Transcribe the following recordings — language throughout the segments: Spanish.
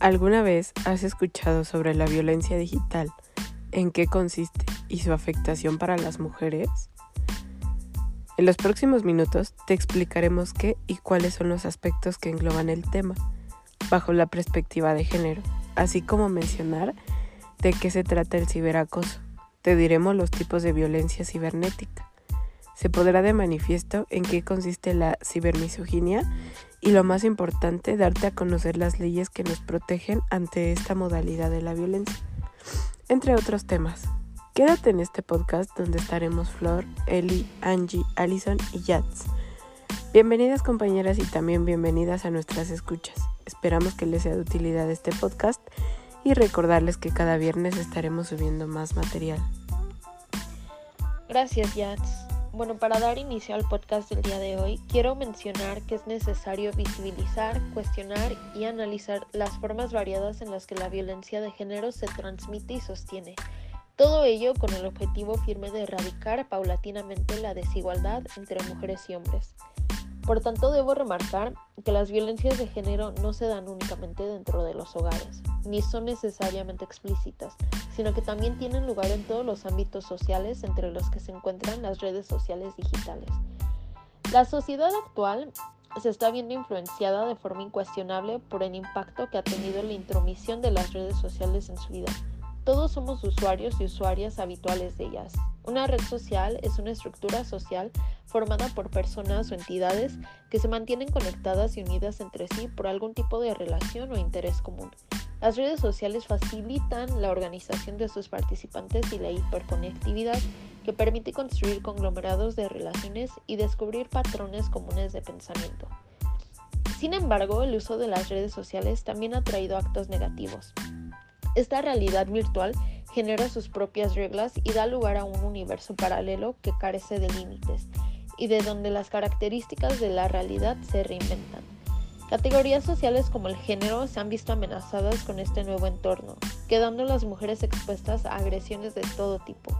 ¿Alguna vez has escuchado sobre la violencia digital? ¿En qué consiste y su afectación para las mujeres? En los próximos minutos te explicaremos qué y cuáles son los aspectos que engloban el tema, bajo la perspectiva de género, así como mencionar de qué se trata el ciberacoso. Te diremos los tipos de violencia cibernética. Se podrá de manifiesto en qué consiste la cibermisoginia y lo más importante, darte a conocer las leyes que nos protegen ante esta modalidad de la violencia, entre otros temas. Quédate en este podcast donde estaremos Flor, Eli, Angie, Allison y Yats. Bienvenidas compañeras y también bienvenidas a nuestras escuchas. Esperamos que les sea de utilidad este podcast y recordarles que cada viernes estaremos subiendo más material. Gracias Yats. Bueno, para dar inicio al podcast del día de hoy, quiero mencionar que es necesario visibilizar, cuestionar y analizar las formas variadas en las que la violencia de género se transmite y sostiene. Todo ello con el objetivo firme de erradicar paulatinamente la desigualdad entre mujeres y hombres. Por tanto, debo remarcar que las violencias de género no se dan únicamente dentro de los hogares, ni son necesariamente explícitas, sino que también tienen lugar en todos los ámbitos sociales entre los que se encuentran las redes sociales digitales. La sociedad actual se está viendo influenciada de forma incuestionable por el impacto que ha tenido la intromisión de las redes sociales en su vida. Todos somos usuarios y usuarias habituales de ellas. Una red social es una estructura social formada por personas o entidades que se mantienen conectadas y unidas entre sí por algún tipo de relación o interés común. Las redes sociales facilitan la organización de sus participantes y la hiperconectividad que permite construir conglomerados de relaciones y descubrir patrones comunes de pensamiento. Sin embargo, el uso de las redes sociales también ha traído actos negativos. Esta realidad virtual genera sus propias reglas y da lugar a un universo paralelo que carece de límites y de donde las características de la realidad se reinventan. Categorías sociales como el género se han visto amenazadas con este nuevo entorno, quedando las mujeres expuestas a agresiones de todo tipo.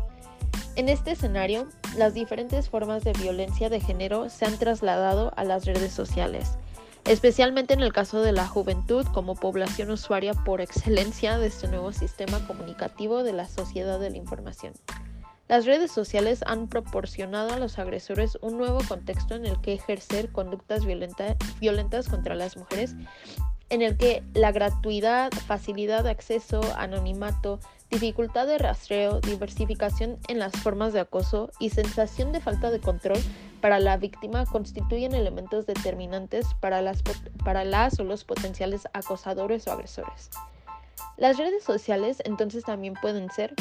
En este escenario, las diferentes formas de violencia de género se han trasladado a las redes sociales, especialmente en el caso de la juventud como población usuaria por excelencia de este nuevo sistema comunicativo de la sociedad de la información. Las redes sociales han proporcionado a los agresores un nuevo contexto en el que ejercer conductas violentas contra las mujeres, en el que la gratuidad, facilidad de acceso, anonimato, dificultad de rastreo, diversificación en las formas de acoso y sensación de falta de control para la víctima constituyen elementos determinantes para las, para las o los potenciales acosadores o agresores. Las redes sociales entonces también pueden ser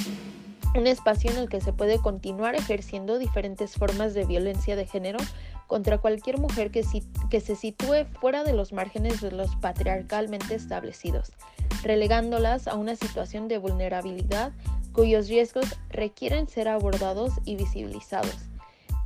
un espacio en el que se puede continuar ejerciendo diferentes formas de violencia de género contra cualquier mujer que, que, se sitúe fuera de los márgenes de los patriarcalmente establecidos, relegándolas a una situación de vulnerabilidad cuyos riesgos requieren ser abordados y visibilizados.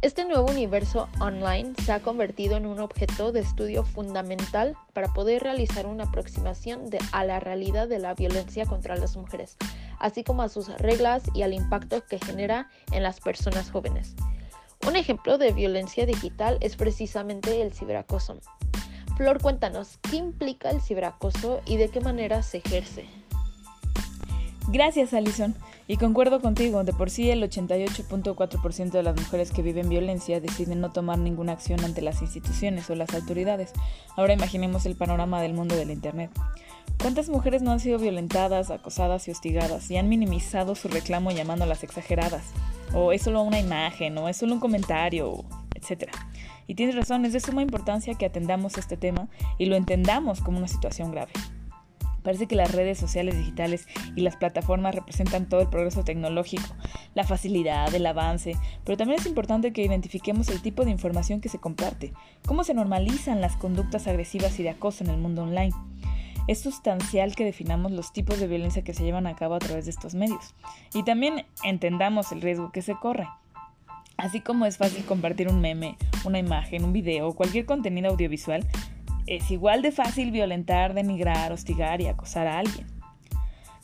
Este nuevo universo online se ha convertido en un objeto de estudio fundamental para poder realizar una aproximación a la realidad de la violencia contra las mujeres, así como a sus reglas y al impacto que genera en las personas jóvenes. Un ejemplo de violencia digital es precisamente el ciberacoso. Flor, cuéntanos, ¿qué implica el ciberacoso y de qué manera se ejerce? Gracias, Alison. Y concuerdo contigo, de por sí el 88.4% de las mujeres que viven violencia deciden no tomar ninguna acción ante las instituciones o las autoridades. Ahora imaginemos el panorama del mundo del Internet. ¿Cuántas mujeres no han sido violentadas, acosadas y hostigadas y han minimizado su reclamo llamándolas exageradas? O es solo una imagen, o es solo un comentario, etc. Y tienes razón, es de suma importancia que atendamos este tema y lo entendamos como una situación grave. Parece que las redes sociales digitales y las plataformas representan todo el progreso tecnológico, la facilidad, el avance, pero también es importante que identifiquemos el tipo de información que se comparte, cómo se normalizan las conductas agresivas y de acoso en el mundo online. Es sustancial que definamos los tipos de violencia que se llevan a cabo a través de estos medios y también entendamos el riesgo que se corre. Así como es fácil compartir un meme, una imagen, un video o cualquier contenido audiovisual, es igual de fácil violentar, denigrar, hostigar y acosar a alguien.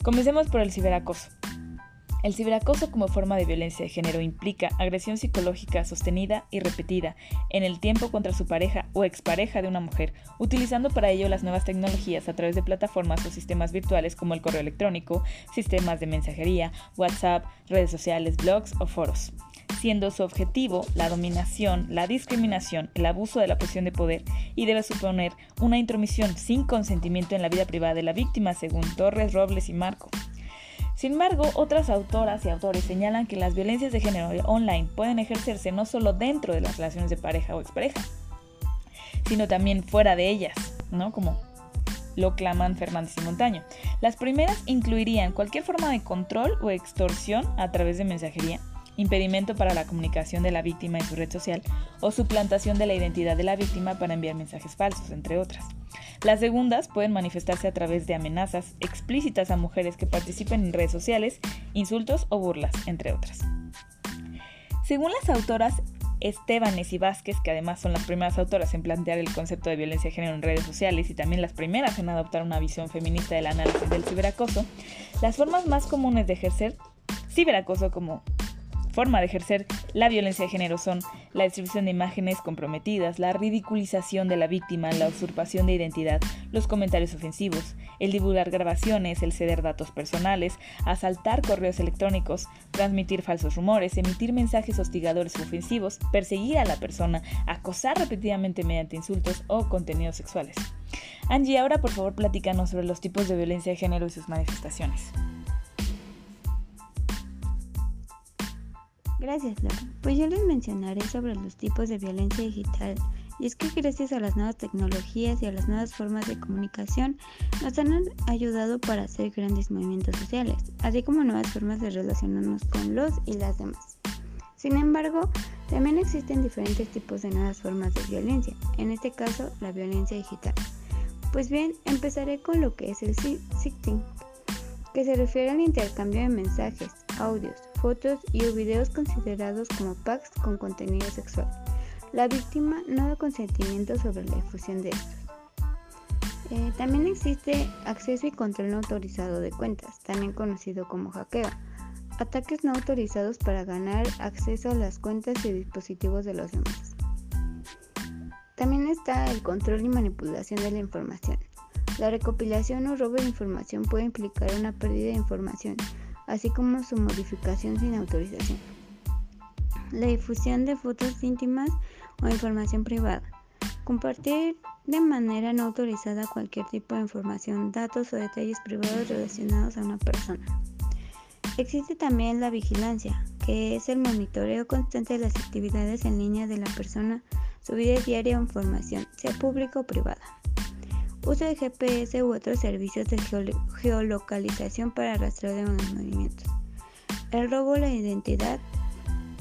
Comencemos por el ciberacoso. El ciberacoso como forma de violencia de género implica agresión psicológica sostenida y repetida en el tiempo contra su pareja o expareja de una mujer, utilizando para ello las nuevas tecnologías a través de plataformas o sistemas virtuales como el correo electrónico, sistemas de mensajería, WhatsApp, redes sociales, blogs o foros siendo su objetivo la dominación, la discriminación, el abuso de la posición de poder y debe suponer una intromisión sin consentimiento en la vida privada de la víctima, según Torres, Robles y Marco. Sin embargo, otras autoras y autores señalan que las violencias de género online pueden ejercerse no solo dentro de las relaciones de pareja o expareja, sino también fuera de ellas, ¿no? Como lo claman Fernández y Montaño. Las primeras incluirían cualquier forma de control o extorsión a través de mensajería, impedimento para la comunicación de la víctima en su red social o suplantación de la identidad de la víctima para enviar mensajes falsos, entre otras. Las segundas pueden manifestarse a través de amenazas explícitas a mujeres que participen en redes sociales, insultos o burlas, entre otras. Según las autoras Estebanes y Vázquez, que además son las primeras autoras en plantear el concepto de violencia de género en redes sociales y también las primeras en adoptar una visión feminista del análisis del ciberacoso, las formas más comunes de ejercer ciberacoso como forma de ejercer la violencia de género son la distribución de imágenes comprometidas, la ridiculización de la víctima, la usurpación de identidad, los comentarios ofensivos, el divulgar grabaciones, el ceder datos personales, asaltar correos electrónicos, transmitir falsos rumores, emitir mensajes hostigadores o ofensivos, perseguir a la persona, acosar repetidamente mediante insultos o contenidos sexuales. Angie, ahora por favor platícanos sobre los tipos de violencia de género y sus manifestaciones. Gracias, Laura. Pues yo les mencionaré sobre los tipos de violencia digital. Y es que gracias a las nuevas tecnologías y a las nuevas formas de comunicación nos han ayudado para hacer grandes movimientos sociales, así como nuevas formas de relacionarnos con los y las demás. Sin embargo, también existen diferentes tipos de nuevas formas de violencia, en este caso la violencia digital. Pues bien, empezaré con lo que es el sexting, que se refiere al intercambio de mensajes, audios, fotos y o videos considerados como packs con contenido sexual. La víctima no da consentimiento sobre la difusión de estos. Eh, también existe acceso y control no autorizado de cuentas, también conocido como hackeo. Ataques no autorizados para ganar acceso a las cuentas y dispositivos de los demás. También está el control y manipulación de la información. La recopilación o robo de información puede implicar una pérdida de información, así como su modificación sin autorización. La difusión de fotos íntimas o información privada. Compartir de manera no autorizada cualquier tipo de información, datos o detalles privados relacionados a una persona. Existe también la vigilancia, que es el monitoreo constante de las actividades en línea de la persona, su vida diaria o información, sea pública o privada uso de GPS u otros servicios de geolocalización para rastreo de movimientos. El robo de la identidad,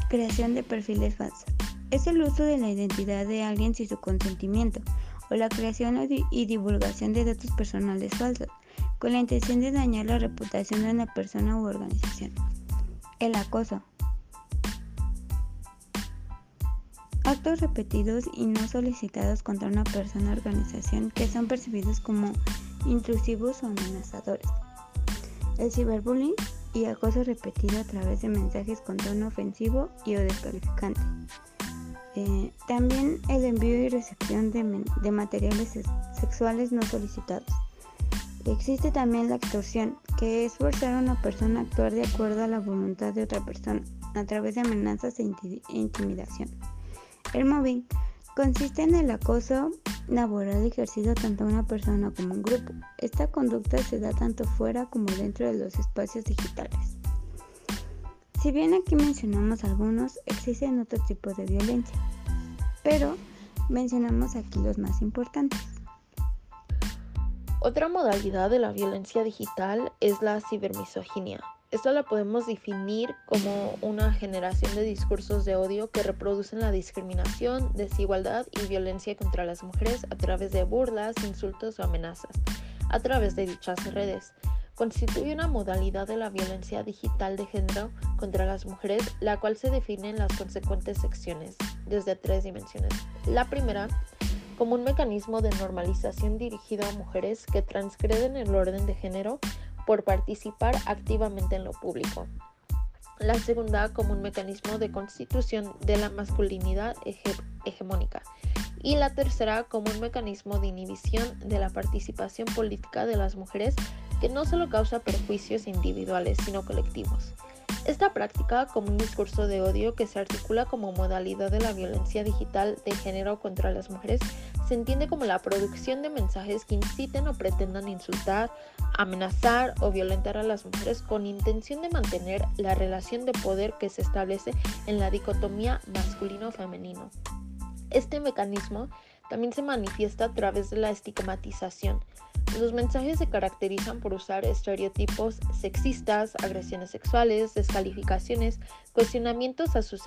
creación de perfiles falsos. Es el uso de la identidad de alguien sin su consentimiento o la creación y divulgación de datos personales falsos con la intención de dañar la reputación de una persona u organización. El acoso, actos repetidos y no solicitados contra una persona o organización que son percibidos como intrusivos o amenazadores. El ciberbullying y acoso repetido a través de mensajes con tono ofensivo y o descalificante. Eh, también el envío y recepción de, de materiales sexuales no solicitados. Existe también la extorsión, que es forzar a una persona a actuar de acuerdo a la voluntad de otra persona a través de amenazas e intimidación. El mobbing consiste en el acoso laboral ejercido tanto a una persona como a un grupo. Esta conducta se da tanto fuera como dentro de los espacios digitales. Si bien aquí mencionamos algunos, existen otros tipos de violencia, pero mencionamos aquí los más importantes. Otra modalidad de la violencia digital es la cibermisoginia, esto la podemos definir como una generación de discursos de odio que reproducen la discriminación, desigualdad y violencia contra las mujeres a través de burlas, insultos o amenazas, a través de dichas redes. Constituye una modalidad de la violencia digital de género contra las mujeres, la cual se define en las consecuentes secciones, desde tres dimensiones. La primera, como un mecanismo de normalización dirigido a mujeres que transgreden el orden de género por participar activamente en lo público. la segunda como un mecanismo de constitución de la masculinidad hegemónica y la tercera como un mecanismo de inhibición de la participación política de las mujeres que no solo causa perjuicios individuales sino colectivos. Esta práctica, como un discurso de odio que se articula como modalidad de la violencia digital de género contra las mujeres, se entiende como la producción de mensajes que inciten o pretendan insultar, amenazar o violentar a las mujeres con intención de mantener la relación de poder que se establece en la dicotomía masculino-femenino. Este mecanismo también se manifiesta a través de la estigmatización. Los mensajes se caracterizan por usar estereotipos sexistas, agresiones sexuales, descalificaciones, cuestionamientos a su,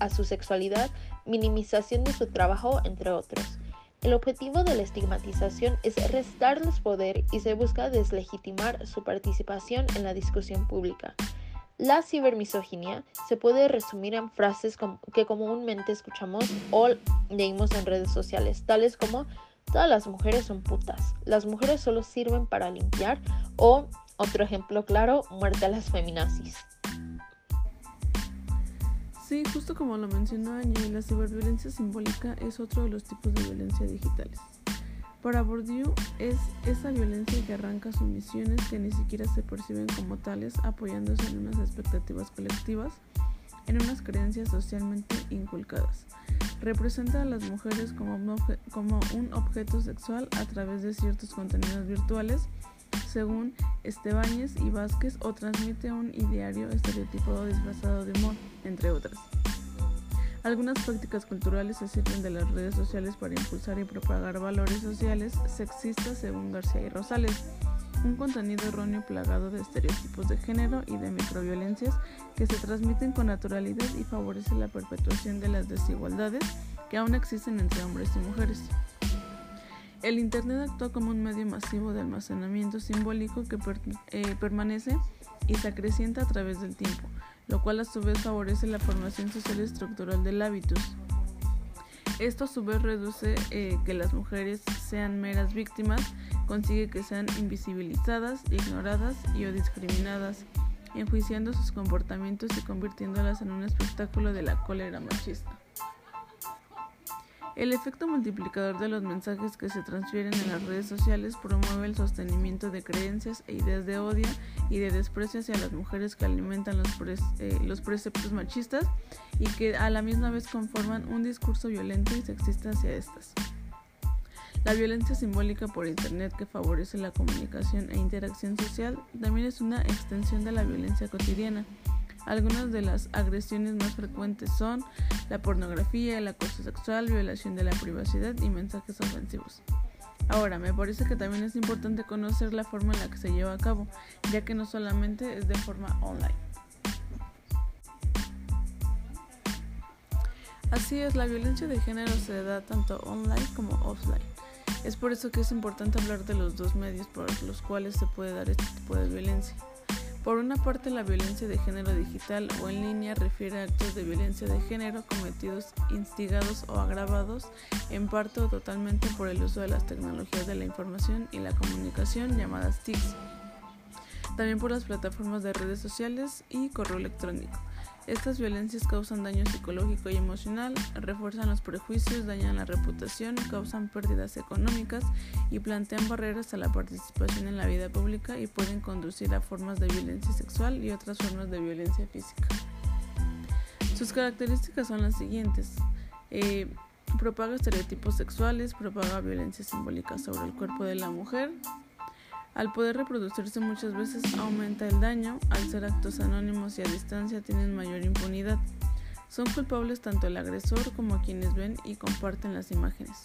a su sexualidad, minimización de su trabajo, entre otros. El objetivo de la estigmatización es restarles poder y se busca deslegitimar su participación en la discusión pública. La cibermisoginia se puede resumir en frases que comúnmente escuchamos o leímos en redes sociales, tales como todas las mujeres son putas, las mujeres solo sirven para limpiar o, otro ejemplo claro, muerte a las feminazis. Sí, justo como lo mencionó Angie, la ciberviolencia simbólica es otro de los tipos de violencia digitales. Para Bourdieu es esa violencia que arranca sumisiones que ni siquiera se perciben como tales, apoyándose en unas expectativas colectivas, en unas creencias socialmente inculcadas. Representa a las mujeres como un, objeto sexual a través de ciertos contenidos virtuales, según Estebáñez y Vázquez, o transmite un ideario estereotipado disfrazado de humor, entre otras. Algunas prácticas culturales se sirven de las redes sociales para impulsar y propagar valores sociales sexistas según García y Rosales, un contenido erróneo plagado de estereotipos de género y de microviolencias que se transmiten con naturalidad y favorece la perpetuación de las desigualdades que aún existen entre hombres y mujeres. El Internet actúa como un medio masivo de almacenamiento simbólico que eh, permanece y se acrecienta a través del tiempo, lo cual a su vez favorece la formación social estructural del hábitus. Esto a su vez reduce eh, que las mujeres sean meras víctimas, consigue que sean invisibilizadas, ignoradas y o discriminadas, enjuiciando sus comportamientos y convirtiéndolas en un espectáculo de la cólera machista. El efecto multiplicador de los mensajes que se transfieren en las redes sociales promueve el sostenimiento de creencias e ideas de odio y de desprecio hacia las mujeres que alimentan los, eh, los preceptos machistas y que a la misma vez conforman un discurso violento y sexista hacia estas. La violencia simbólica por Internet que favorece la comunicación e interacción social también es una extensión de la violencia cotidiana algunas de las agresiones más frecuentes son la pornografía, el acoso sexual, violación de la privacidad y mensajes ofensivos. Ahora, me parece que también es importante conocer la forma en la que se lleva a cabo, ya que no solamente es de forma online. Así es, la violencia de género se da tanto online como offline. Es por eso que es importante hablar de los dos medios por los cuales se puede dar este tipo de violencia. Por una parte, la violencia de género digital o en línea refiere a actos de violencia de género cometidos, instigados o agravados en parte o totalmente por el uso de las tecnologías de la información y la comunicación llamadas TICs. También por las plataformas de redes sociales y correo electrónico. Estas violencias causan daño psicológico y emocional, refuerzan los prejuicios, dañan la reputación, causan pérdidas económicas y plantean barreras a la participación en la vida pública y pueden conducir a formas de violencia sexual y otras formas de violencia física. Sus características son las siguientes. Eh, propaga estereotipos sexuales, propaga violencia simbólica sobre el cuerpo de la mujer, al poder reproducirse muchas veces aumenta el daño, al ser actos anónimos y a distancia tienen mayor impunidad. Son culpables tanto el agresor como quienes ven y comparten las imágenes.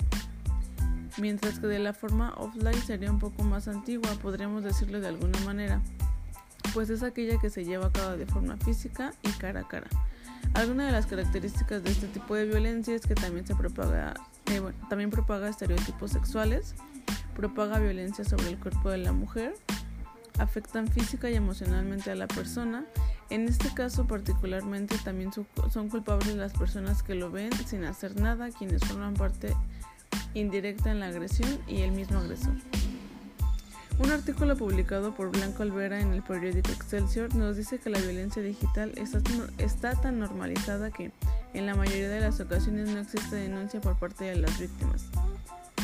Mientras que de la forma offline sería un poco más antigua, podríamos decirlo de alguna manera, pues es aquella que se lleva a cabo de forma física y cara a cara. Algunas de las características de este tipo de violencia es que también se propaga, eh, también propaga estereotipos sexuales, propaga violencia sobre el cuerpo de la mujer, afectan física y emocionalmente a la persona. En este caso particularmente también son culpables las personas que lo ven sin hacer nada, quienes forman parte indirecta en la agresión y el mismo agresor. Un artículo publicado por Blanco Alvera en el periódico Excelsior nos dice que la violencia digital está, tan normalizada que en la mayoría de las ocasiones no existe denuncia por parte de las víctimas.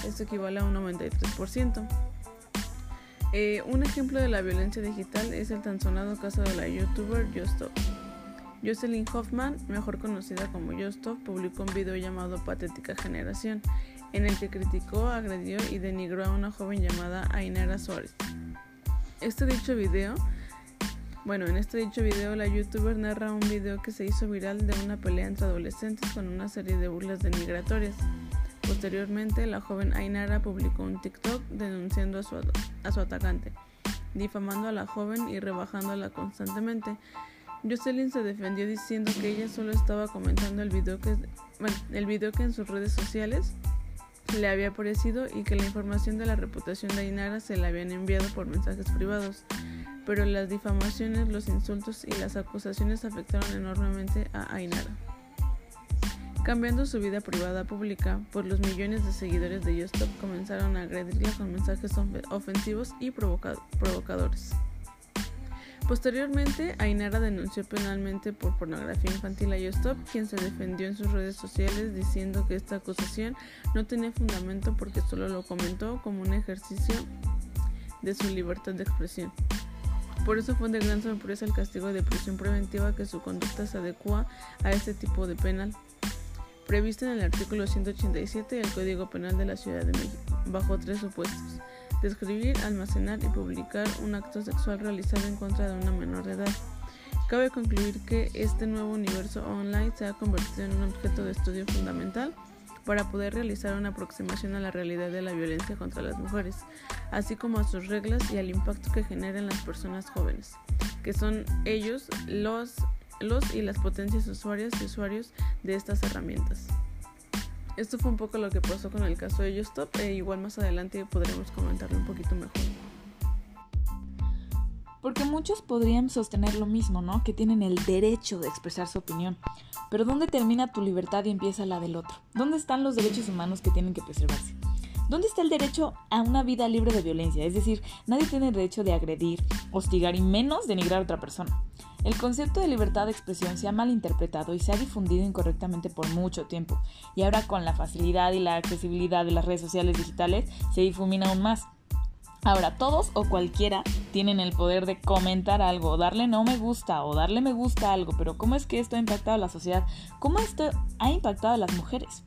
Esto equivale a un 93%. Eh, un ejemplo de la violencia digital es el tan sonado caso de la youtuber Justop. Jocelyn Hoffman, mejor conocida como Justop, publicó un video llamado Patética Generación, en el que criticó, agredió y denigró a una joven llamada Ainara Suárez. Este dicho video, bueno, en este dicho video la youtuber narra un video que se hizo viral de una pelea entre adolescentes con una serie de burlas denigratorias. Posteriormente, la joven Ainara publicó un TikTok denunciando a su, su atacante, difamando a la joven y rebajándola constantemente. Jocelyn se defendió diciendo que ella solo estaba comentando el video que, el video que en sus redes sociales le había aparecido y que la información de la reputación de Ainara se la habían enviado por mensajes privados, pero las difamaciones, los insultos y las acusaciones afectaron enormemente a Ainara. Cambiando su vida privada pública, pues los millones de seguidores de Yostop comenzaron a agredirla con mensajes ofensivos y provocadores. Posteriormente, Ainara denunció penalmente por pornografía infantil a Yostop, quien se defendió en sus redes sociales diciendo que esta acusación no tenía fundamento porque solo lo comentó como un ejercicio de su libertad de expresión. Por eso fue de gran sorpresa el castigo de prisión preventiva que su conducta se adecua a este tipo de penal, previsto en el artículo 187 del Código Penal de la Ciudad de México, bajo tres supuestos describir, almacenar y publicar un acto sexual realizado en contra de una menor de edad. Cabe concluir que este nuevo universo online se ha convertido en un objeto de estudio fundamental para poder realizar una aproximación a la realidad de la violencia contra las mujeres, así como a sus reglas y al impacto que genera en las personas jóvenes, que son ellos los, los y las potencias usuarias y usuarios de estas herramientas. Esto fue un poco lo que pasó con el caso de Justop e igual más adelante podremos comentarlo un poquito mejor. Porque muchos podrían sostener lo mismo, ¿no? Que tienen el derecho de expresar su opinión. Pero ¿dónde termina tu libertad y empieza la del otro? ¿Dónde están los derechos humanos que tienen que preservarse? ¿Dónde está el derecho a una vida libre de violencia? Es decir, nadie tiene el derecho de agredir, hostigar y menos denigrar a otra persona. El concepto de libertad de expresión se ha malinterpretado y se ha difundido incorrectamente por mucho tiempo, y ahora con la facilidad y la accesibilidad de las redes sociales digitales se difumina aún más. Ahora, todos o cualquiera tienen el poder de comentar algo, darle no me gusta o darle me gusta a algo, pero ¿cómo es que esto ha impactado a la sociedad? ¿Cómo esto ha impactado a las mujeres?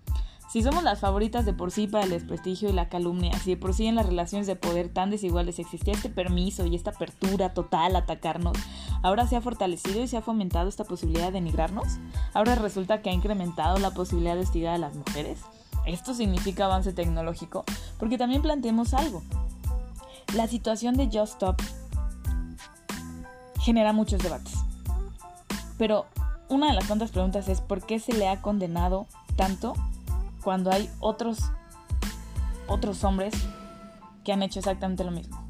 Si somos las favoritas de por sí para el desprestigio y la calumnia, si de por sí en las relaciones de poder tan desiguales existía este permiso y esta apertura total a atacarnos, ahora se ha fortalecido y se ha fomentado esta posibilidad de denigrarnos, ahora resulta que ha incrementado la posibilidad de hostigar a las mujeres. Esto significa avance tecnológico, porque también planteemos algo. La situación de Just Stop genera muchos debates. Pero una de las tantas preguntas es ¿por qué se le ha condenado tanto cuando hay otros, otros hombres que han hecho exactamente lo mismo.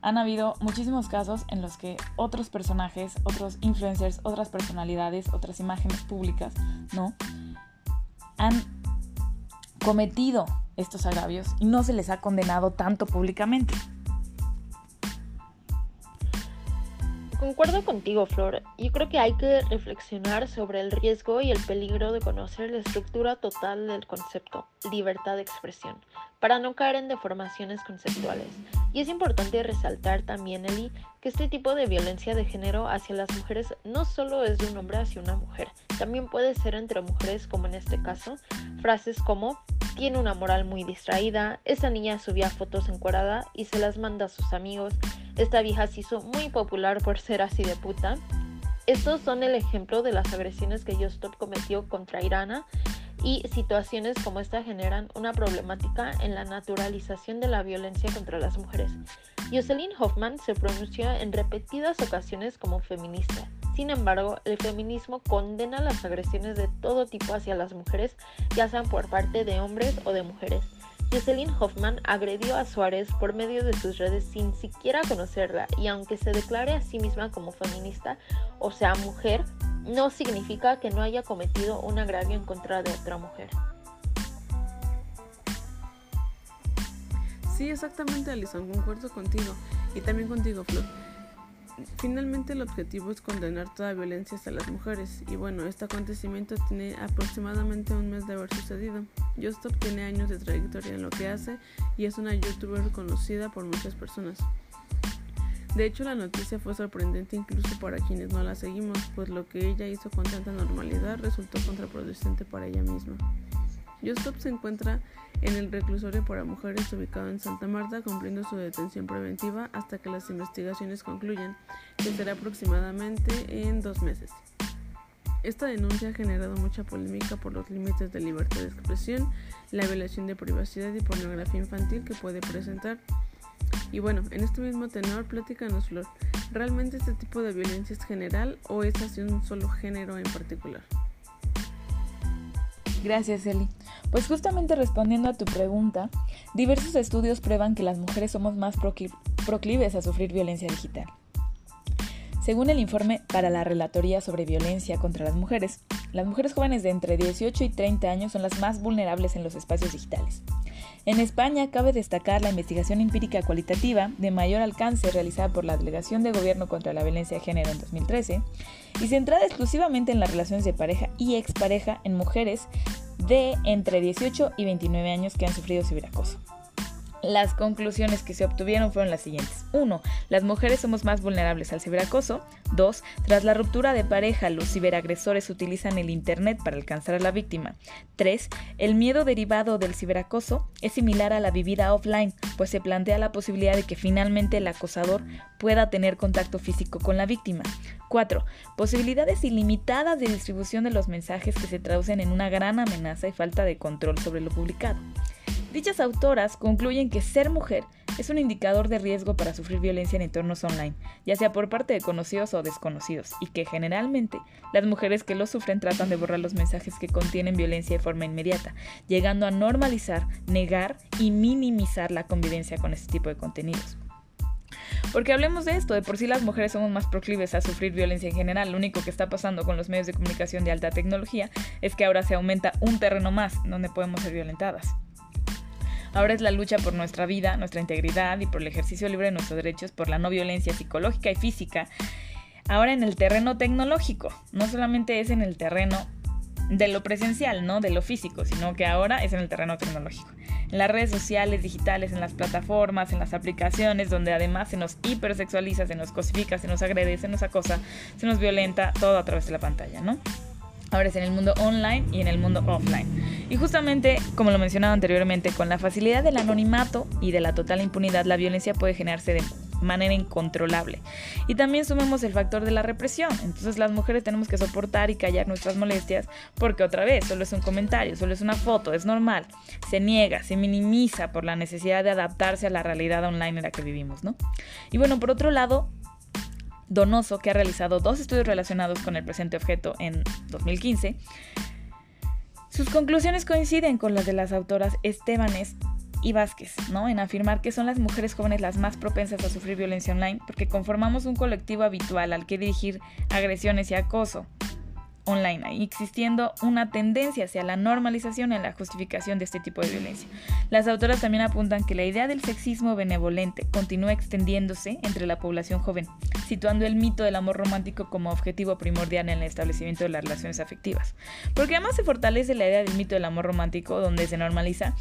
Han habido muchísimos casos en los que otros personajes, otros influencers, otras personalidades, otras imágenes públicas, ¿no? Han cometido estos agravios y no se les ha condenado tanto públicamente. Concuerdo contigo, Flor. Yo creo que hay que reflexionar sobre el riesgo y el peligro de conocer la estructura total del concepto, libertad de expresión, para no caer en deformaciones conceptuales. Y es importante resaltar también, Eli, que este tipo de violencia de género hacia las mujeres no solo es de un hombre hacia una mujer, también puede ser entre mujeres, como en este caso, frases como tiene una moral muy distraída, esa niña subía fotos encuadrada y se las manda a sus amigos, esta vieja se hizo muy popular por ser así de puta. Estos son el ejemplo de las agresiones que Justop cometió contra Irana y situaciones como esta generan una problemática en la naturalización de la violencia contra las mujeres. Jocelyn Hoffman se pronunció en repetidas ocasiones como feminista. Sin embargo, el feminismo condena las agresiones de todo tipo hacia las mujeres, ya sean por parte de hombres o de mujeres. Jocelyn Hoffman agredió a Suárez por medio de sus redes sin siquiera conocerla y aunque se declare a sí misma como feminista, o sea, mujer, no significa que no haya cometido un agravio en contra de otra mujer. Sí, exactamente, Alison, concuerdo contigo. Y también contigo, Flor. Finalmente el objetivo es condenar toda violencia hacia las mujeres y bueno, este acontecimiento tiene aproximadamente un mes de haber sucedido. Justop tiene años de trayectoria en lo que hace y es una youtuber conocida por muchas personas. De hecho, la noticia fue sorprendente incluso para quienes no la seguimos, pues lo que ella hizo con tanta normalidad resultó contraproducente para ella misma. Justop se encuentra en el reclusorio para mujeres ubicado en Santa Marta cumpliendo su detención preventiva hasta que las investigaciones concluyan, que será aproximadamente en dos meses. Esta denuncia ha generado mucha polémica por los límites de libertad de expresión, la violación de privacidad y pornografía infantil que puede presentar. Y bueno, en este mismo tenor, platícanos, Flor, ¿realmente este tipo de violencia es general o es hacia un solo género en particular? Gracias, Eli. Pues justamente respondiendo a tu pregunta, diversos estudios prueban que las mujeres somos más proclives a sufrir violencia digital. Según el informe para la Relatoría sobre Violencia contra las Mujeres, las mujeres jóvenes de entre 18 y 30 años son las más vulnerables en los espacios digitales. En España cabe destacar la investigación empírica cualitativa de mayor alcance realizada por la Delegación de Gobierno contra la Violencia de Género en 2013 y centrada exclusivamente en las relaciones de pareja y expareja en mujeres de entre 18 y 29 años que han sufrido ciberacoso. Las conclusiones que se obtuvieron fueron las siguientes. 1. Las mujeres somos más vulnerables al ciberacoso. 2. Tras la ruptura de pareja, los ciberagresores utilizan el Internet para alcanzar a la víctima. 3. El miedo derivado del ciberacoso es similar a la vivida offline, pues se plantea la posibilidad de que finalmente el acosador pueda tener contacto físico con la víctima. 4. Posibilidades ilimitadas de distribución de los mensajes que se traducen en una gran amenaza y falta de control sobre lo publicado. Dichas autoras concluyen que ser mujer es un indicador de riesgo para sufrir violencia en entornos online, ya sea por parte de conocidos o desconocidos, y que generalmente las mujeres que lo sufren tratan de borrar los mensajes que contienen violencia de forma inmediata, llegando a normalizar, negar y minimizar la convivencia con este tipo de contenidos. Porque hablemos de esto, de por sí las mujeres somos más proclives a sufrir violencia en general. Lo único que está pasando con los medios de comunicación de alta tecnología es que ahora se aumenta un terreno más donde podemos ser violentadas. Ahora es la lucha por nuestra vida, nuestra integridad y por el ejercicio libre de nuestros derechos, por la no violencia psicológica y física. Ahora en el terreno tecnológico, no solamente es en el terreno de lo presencial, no de lo físico, sino que ahora es en el terreno tecnológico. En las redes sociales, digitales, en las plataformas, en las aplicaciones, donde además se nos hipersexualiza, se nos cosifica, se nos agrede, se nos acosa, se nos violenta, todo a través de la pantalla, ¿no? Ahora es en el mundo online y en el mundo offline. Y justamente, como lo mencionaba anteriormente, con la facilidad del anonimato y de la total impunidad, la violencia puede generarse de manera incontrolable. Y también sumemos el factor de la represión. Entonces las mujeres tenemos que soportar y callar nuestras molestias porque otra vez solo es un comentario, solo es una foto, es normal. Se niega, se minimiza por la necesidad de adaptarse a la realidad online en la que vivimos, ¿no? Y bueno, por otro lado, Donoso, que ha realizado dos estudios relacionados con el presente objeto en 2015, sus conclusiones coinciden con las de las autoras Estebanes y Vázquez, ¿no? En afirmar que son las mujeres jóvenes las más propensas a sufrir violencia online porque conformamos un colectivo habitual al que dirigir agresiones y acoso online, existiendo una tendencia hacia la normalización y la justificación de este tipo de violencia. Las autoras también apuntan que la idea del sexismo benevolente continúa extendiéndose entre la población joven, situando el mito del amor romántico como objetivo primordial en el establecimiento de las relaciones afectivas. Porque además se fortalece la idea del mito del amor romántico donde se normaliza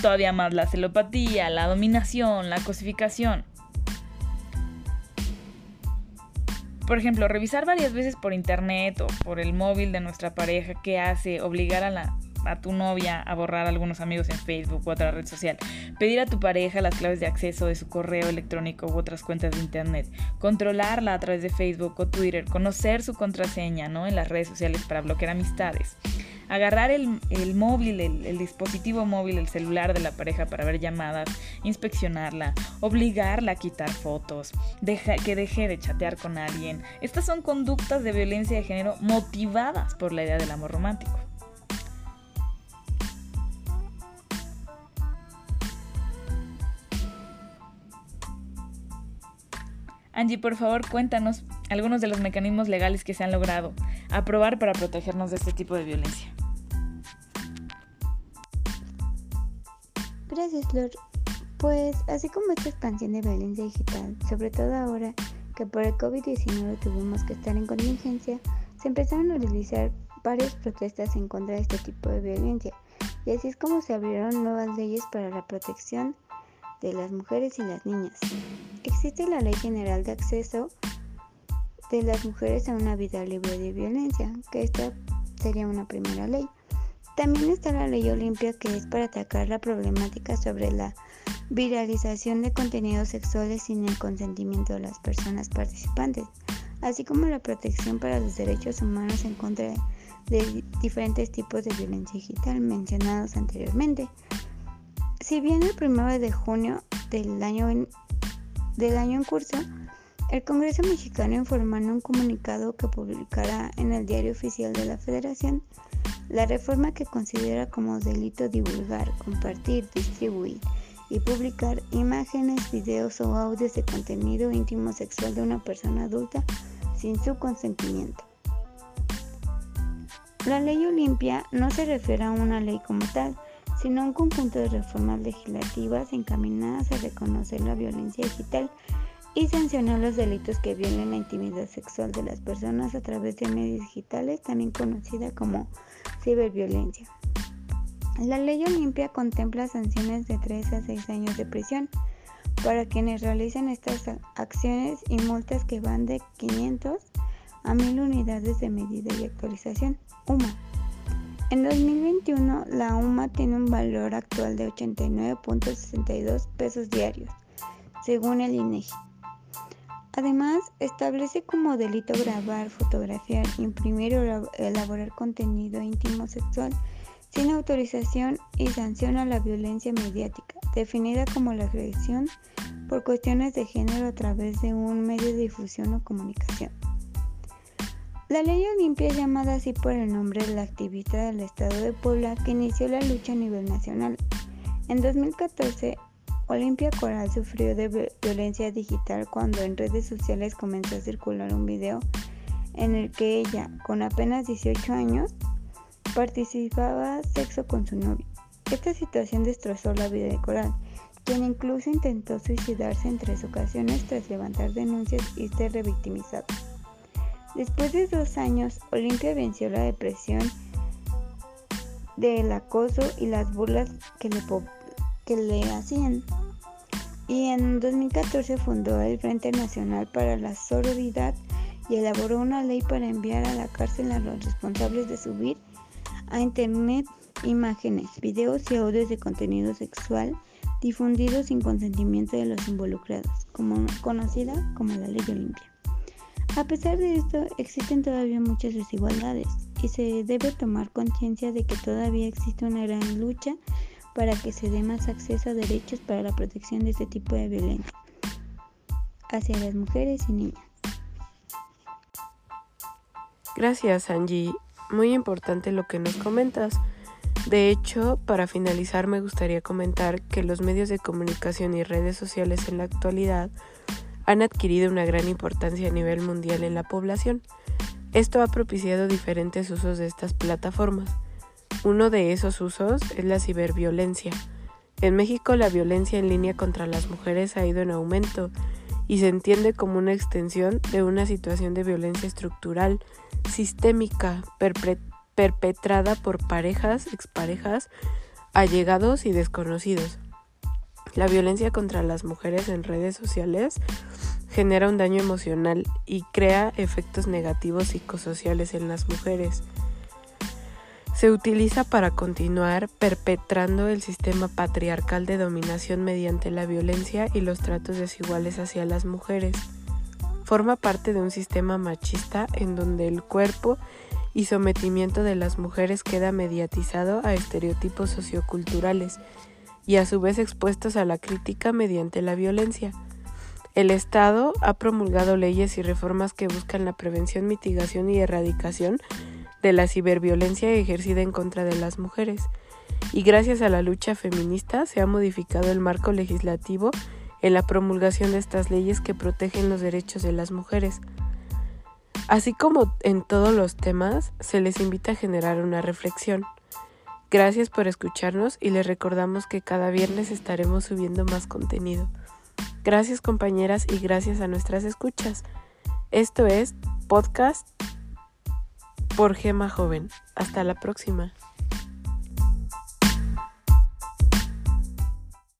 todavía más la celopatía, la dominación, la cosificación. Por ejemplo, revisar varias veces por internet o por el móvil de nuestra pareja qué hace, obligar a la a tu novia a borrar a algunos amigos en Facebook u otra red social, pedir a tu pareja las claves de acceso de su correo electrónico u otras cuentas de internet, controlarla a través de Facebook o Twitter, conocer su contraseña ¿no? en las redes sociales para bloquear amistades, agarrar el, móvil, el, dispositivo móvil, el celular de la pareja para ver llamadas, inspeccionarla, obligarla a quitar fotos, que deje de chatear con alguien. Estas son conductas de violencia de género motivadas por la idea del amor romántico. Angie, por favor, cuéntanos algunos de los mecanismos legales que se han logrado aprobar para protegernos de este tipo de violencia. Gracias, Flor. Pues así como esta expansión de violencia digital, sobre todo ahora que por el COVID-19 tuvimos que estar en contingencia, se empezaron a realizar varias protestas en contra de este tipo de violencia y así es como se abrieron nuevas leyes para la protección de las mujeres y las niñas. Existe la Ley General de Acceso de las Mujeres a una Vida Libre de Violencia, que esta sería una primera ley. También está la Ley Olimpia, que es para atacar la problemática sobre la viralización de contenidos sexuales sin el consentimiento de las personas participantes, así como la protección para los derechos humanos en contra de diferentes tipos de violencia digital mencionados anteriormente. Si bien el 1 de junio del año en, del año en curso, el Congreso mexicano informó en un comunicado que publicará en el Diario Oficial de la Federación la reforma que considera como delito divulgar, compartir, distribuir y publicar imágenes, videos o audios de contenido íntimo sexual de una persona adulta sin su consentimiento. La ley Olimpia no se refiere a una ley como tal, sino un conjunto de reformas legislativas encaminadas a reconocer la violencia digital y sancionar los delitos que violen la intimidad sexual de las personas a través de medios digitales, también conocida como ciberviolencia. La ley Olimpia contempla sanciones de 3 a 6 años de prisión para quienes realicen estas acciones y multas que van de 500 a 1000 unidades de medida y actualización, UMA. En 2021, la UMA tiene un valor actual de 89.62 pesos diarios, según el INEGI. Además, establece como delito grabar, fotografiar, imprimir o elaborar contenido íntimo sexual sin autorización y sanciona la violencia mediática, definida como la agresión por cuestiones de género a través de un medio de difusión o comunicación. La ley Olimpia es llamada así por el nombre de la activista del estado de Puebla que inició la lucha a nivel nacional. En 2014, Olimpia Coral sufrió de violencia digital cuando en redes sociales comenzó a circular un video en el que ella, con apenas 18 años, participaba sexo con su novio. Esta situación destrozó la vida de Coral, quien incluso intentó suicidarse en tres ocasiones tras levantar denuncias y ser revictimizada. Después de dos años, Olimpia venció la depresión del acoso y las burlas que le, que le hacían. Y en 2014 fundó el Frente Nacional para la Sororidad y elaboró una ley para enviar a la cárcel a los responsables de subir a Internet imágenes, videos y audios de contenido sexual difundidos sin consentimiento de los involucrados, conocida como la Ley Olimpia. A pesar de esto, existen todavía muchas desigualdades y se debe tomar conciencia de que todavía existe una gran lucha para que se dé más acceso a derechos para la protección de este tipo de violencia hacia las mujeres y niñas. Gracias, Angie. Muy importante lo que nos comentas. De hecho, para finalizar me gustaría comentar que los medios de comunicación y redes sociales en la actualidad han adquirido una gran importancia a nivel mundial en la población. Esto ha propiciado diferentes usos de estas plataformas. Uno de esos usos es la ciberviolencia. En México la violencia en línea contra las mujeres ha ido en aumento y se entiende como una extensión de una situación de violencia estructural, sistémica, perpetrada por parejas, exparejas, allegados y desconocidos. La violencia contra las mujeres en redes sociales genera un daño emocional y crea efectos negativos psicosociales en las mujeres. Se utiliza para continuar perpetrando el sistema patriarcal de dominación mediante la violencia y los tratos desiguales hacia las mujeres. Forma parte de un sistema machista en donde el cuerpo y sometimiento de las mujeres queda mediatizado a estereotipos socioculturales y a su vez expuestos a la crítica mediante la violencia. El Estado ha promulgado leyes y reformas que buscan la prevención, mitigación y erradicación de la ciberviolencia ejercida en contra de las mujeres. Y gracias a la lucha feminista se ha modificado el marco legislativo en la promulgación de estas leyes que protegen los derechos de las mujeres. Así como en todos los temas, se les invita a generar una reflexión Gracias por escucharnos y les recordamos que cada viernes estaremos subiendo más contenido. Gracias compañeras y gracias a nuestras escuchas. Esto es Podcast por Gema Joven. Hasta la próxima.